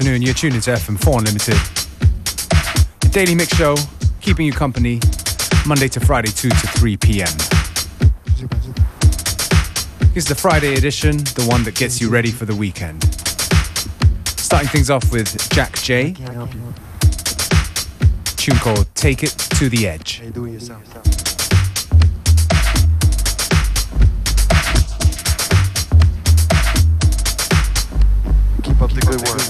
Afternoon. You're tuned into FM4 Unlimited. The Daily Mix Show, keeping you company Monday to Friday, 2 to 3 p.m. This is the Friday edition, the one that gets you ready for the weekend. Starting things off with Jack J. Tune called Take It to the Edge. Keep up the good work.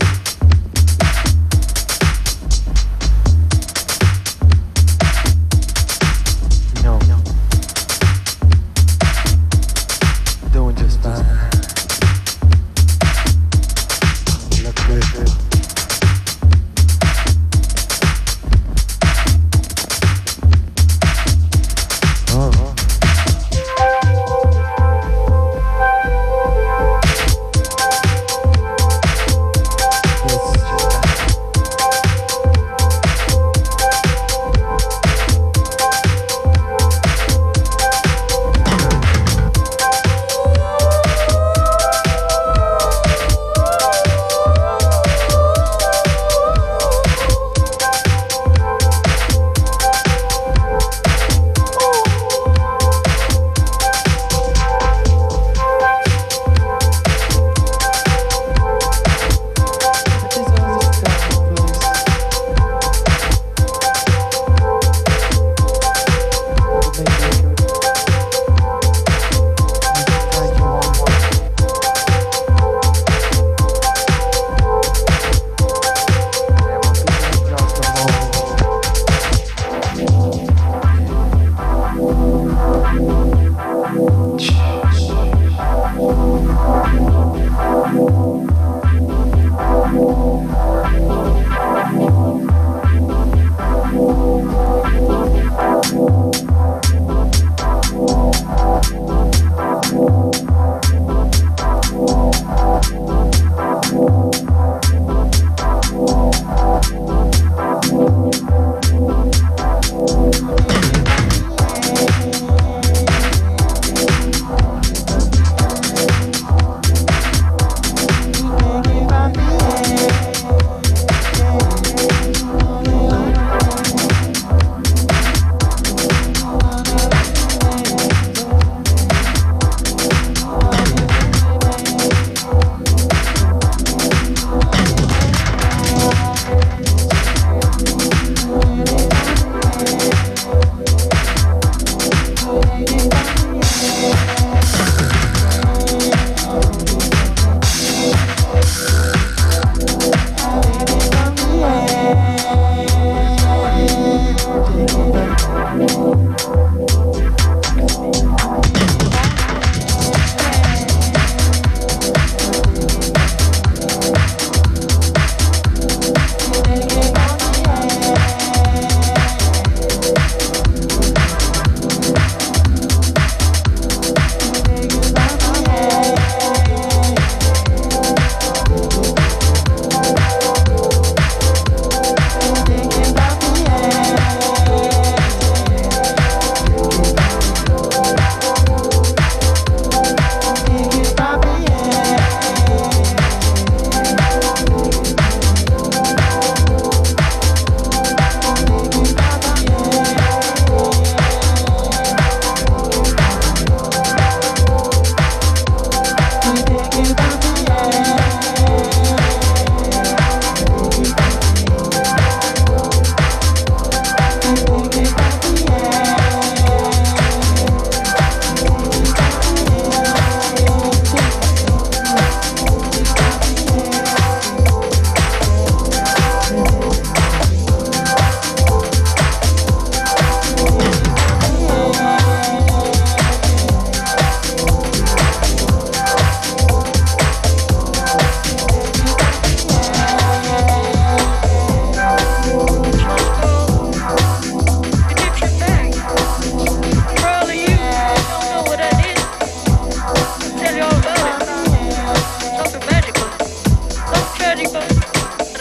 Anybody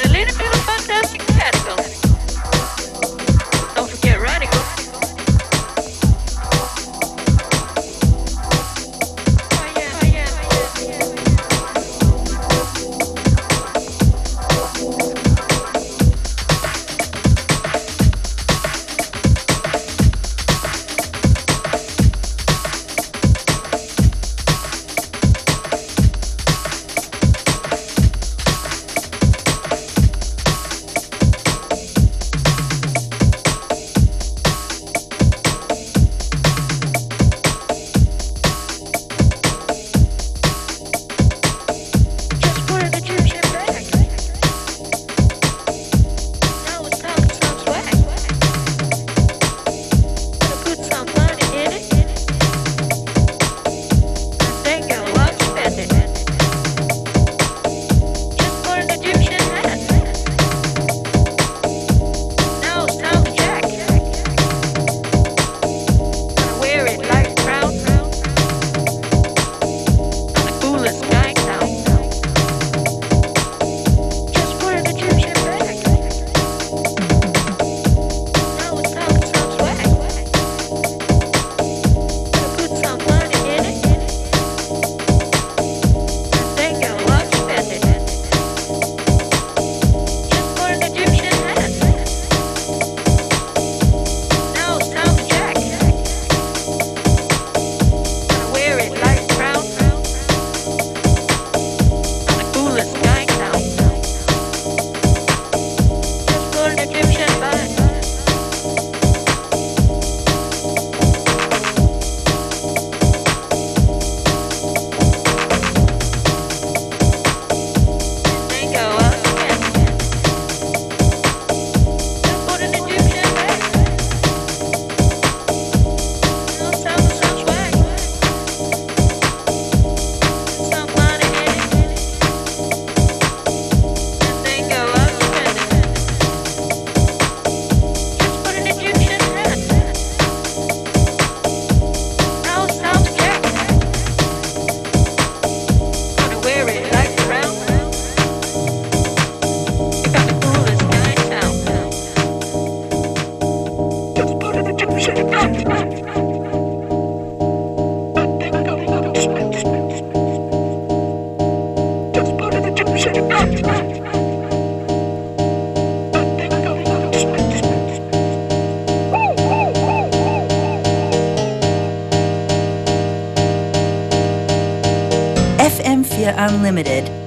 related to Philadelphia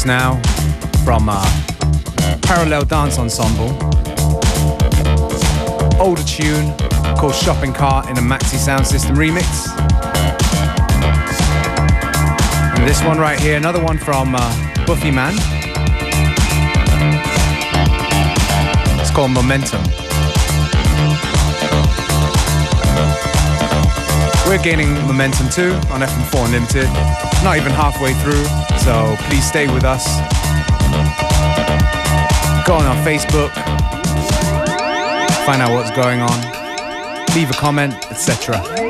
just now from uh, Parallel Dance Ensemble. Older tune called Shopping Cart in a Maxi Sound System remix. And this one right here, another one from uh, Buffy Man. It's called Momentum. We're gaining momentum too on FM4 Unlimited. Not even halfway through, so please stay with us. Go on our Facebook, find out what's going on, leave a comment, etc.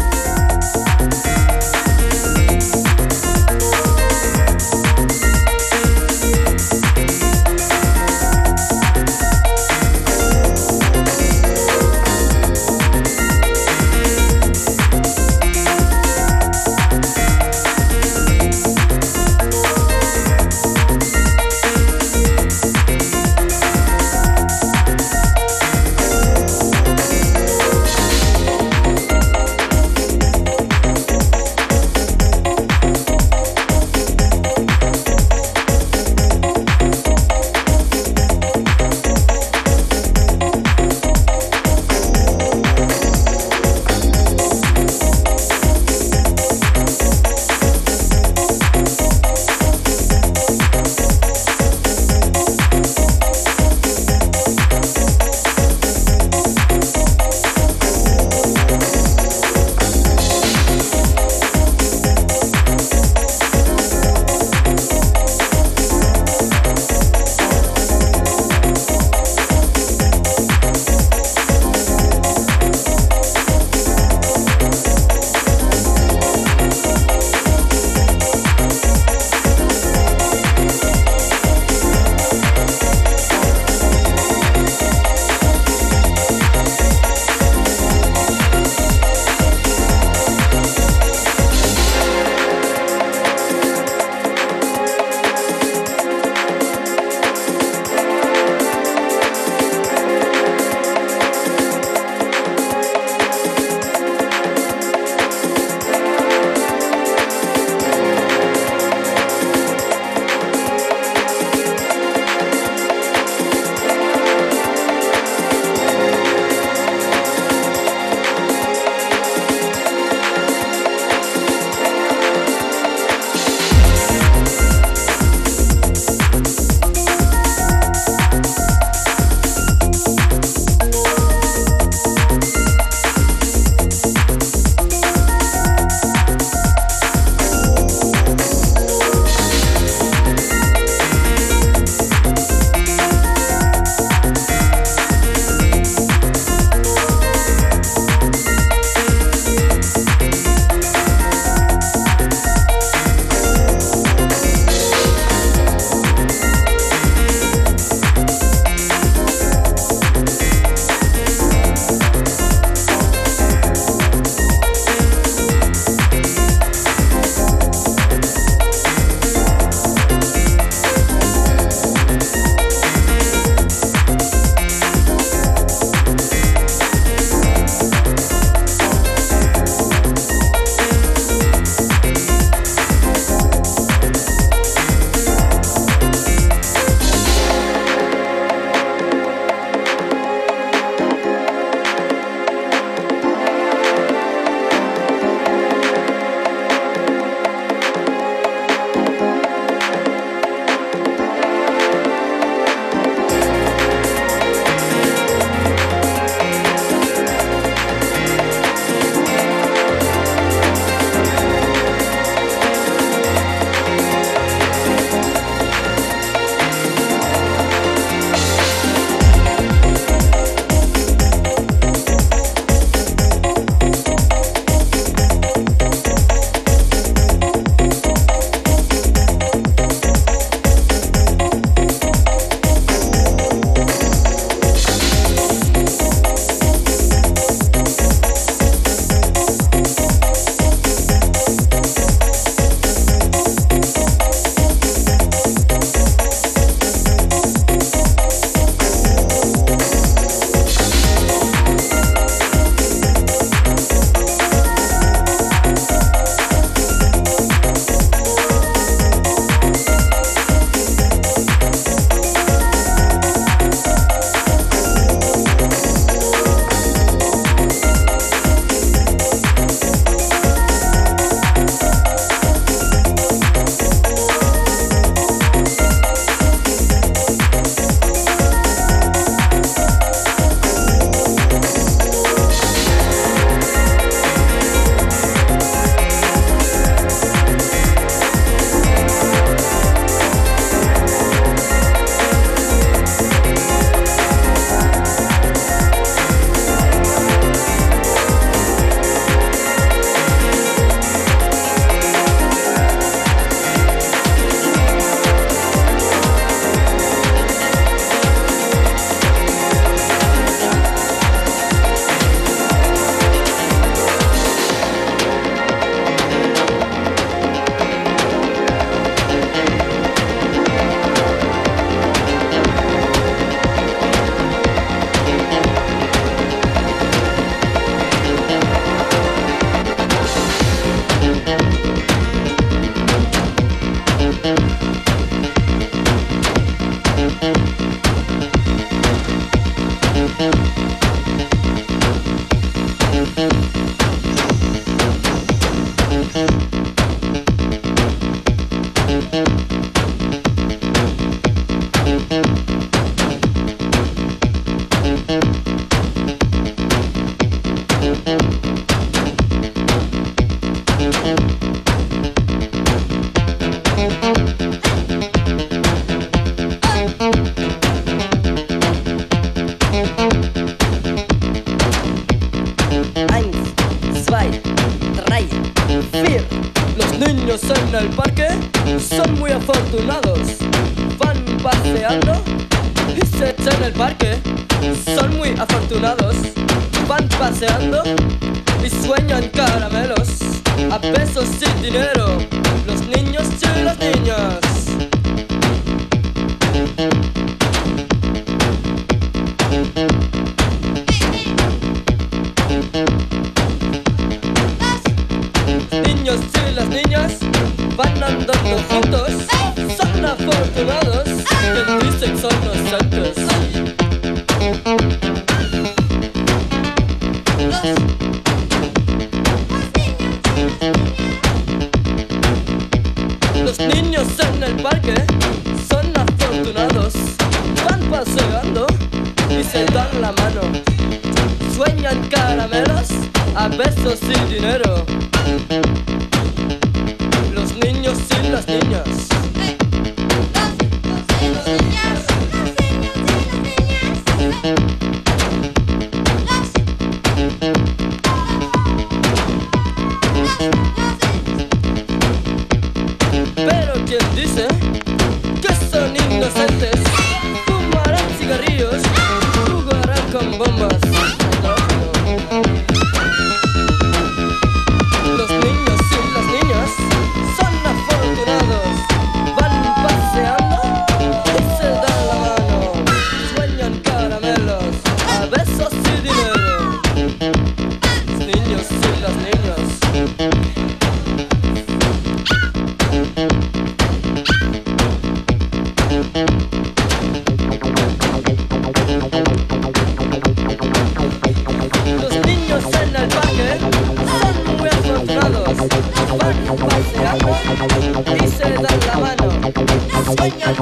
I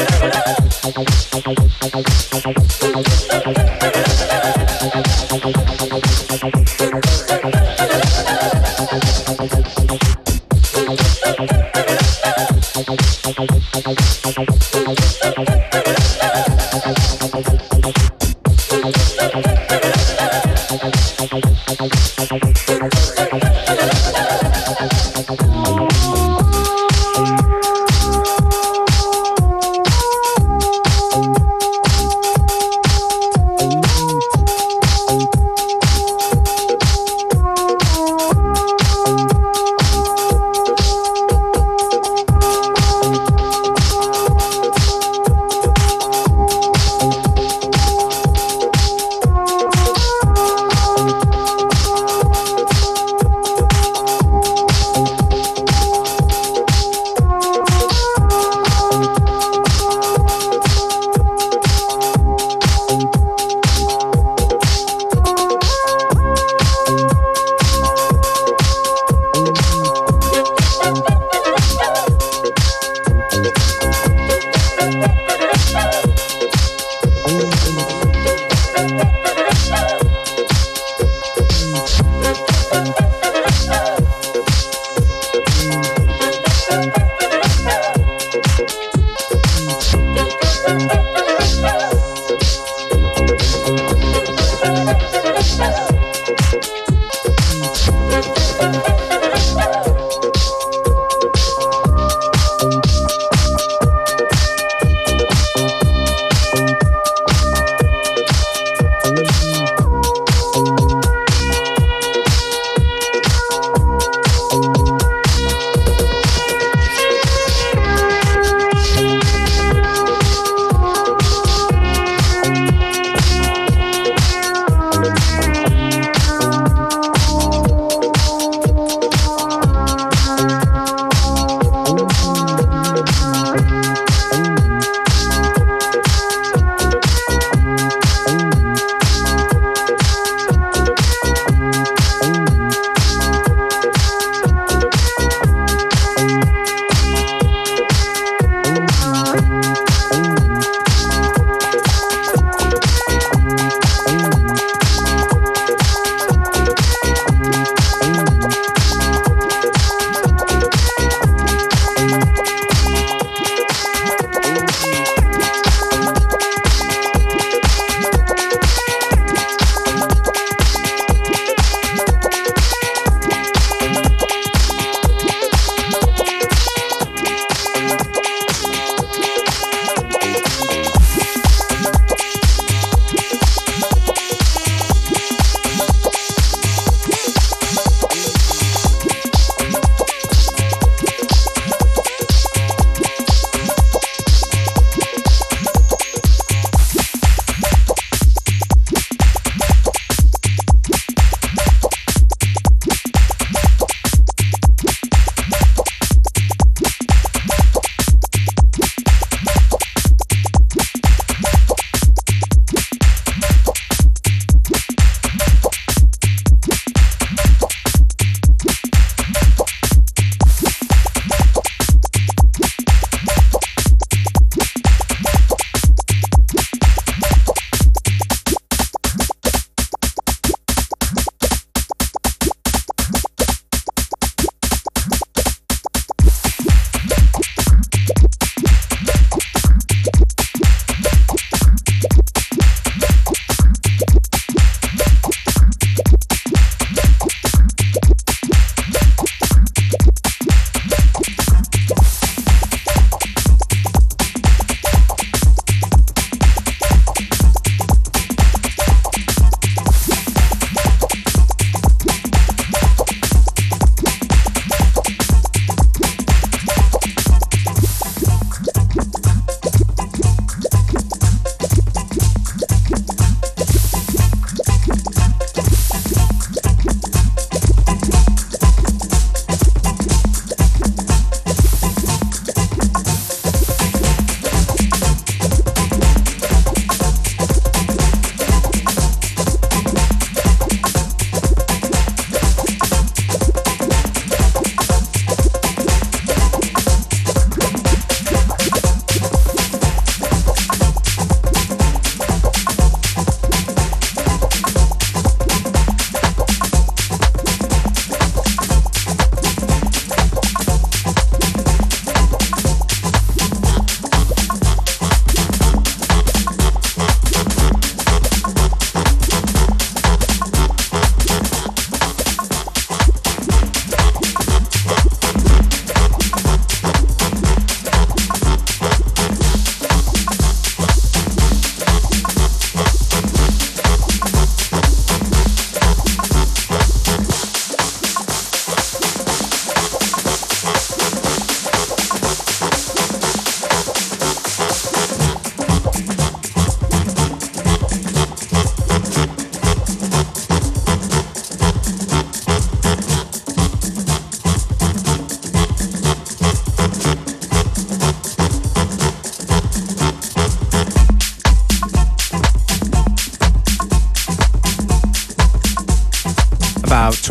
Thank you.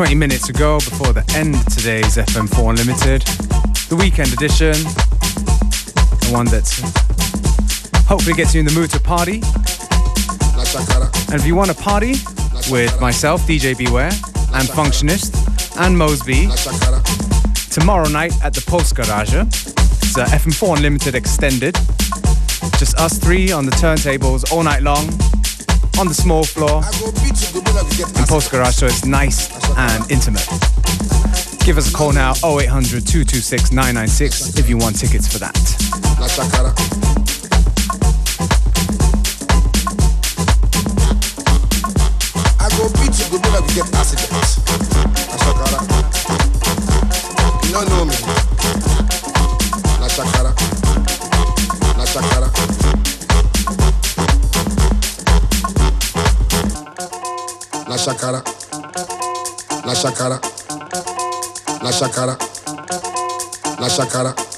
20 minutes ago before the end of today's FM4 Unlimited, the weekend edition, the one that hopefully gets you in the mood to party. And if you want to party with myself, DJ Beware, and Functionist, and Mosby, tomorrow night at the Post Garage, it's uh, a FM4 Unlimited extended. Just us three on the turntables all night long. On the small floor in Post Garage, so it's nice and intimate. Give us a call now 0800 226 996 if you want tickets for that. Go beat you, go like we get. Shakara. la Shakara. la Shakara. la Shakara.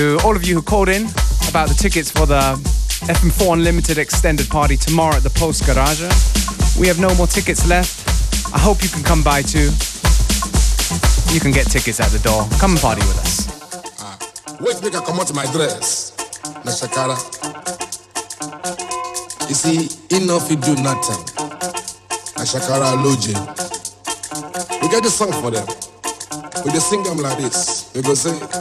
To all of you who called in about the tickets for the FM4 Unlimited extended party tomorrow at the Post Garage. We have no more tickets left. I hope you can come by too. You can get tickets at the door. Come and party with us. Uh, wait, make I come out my dress. Na Shakara. You see, enough you do nothing. Na Shakara. We get the song for them. We just sing them like this. We go say.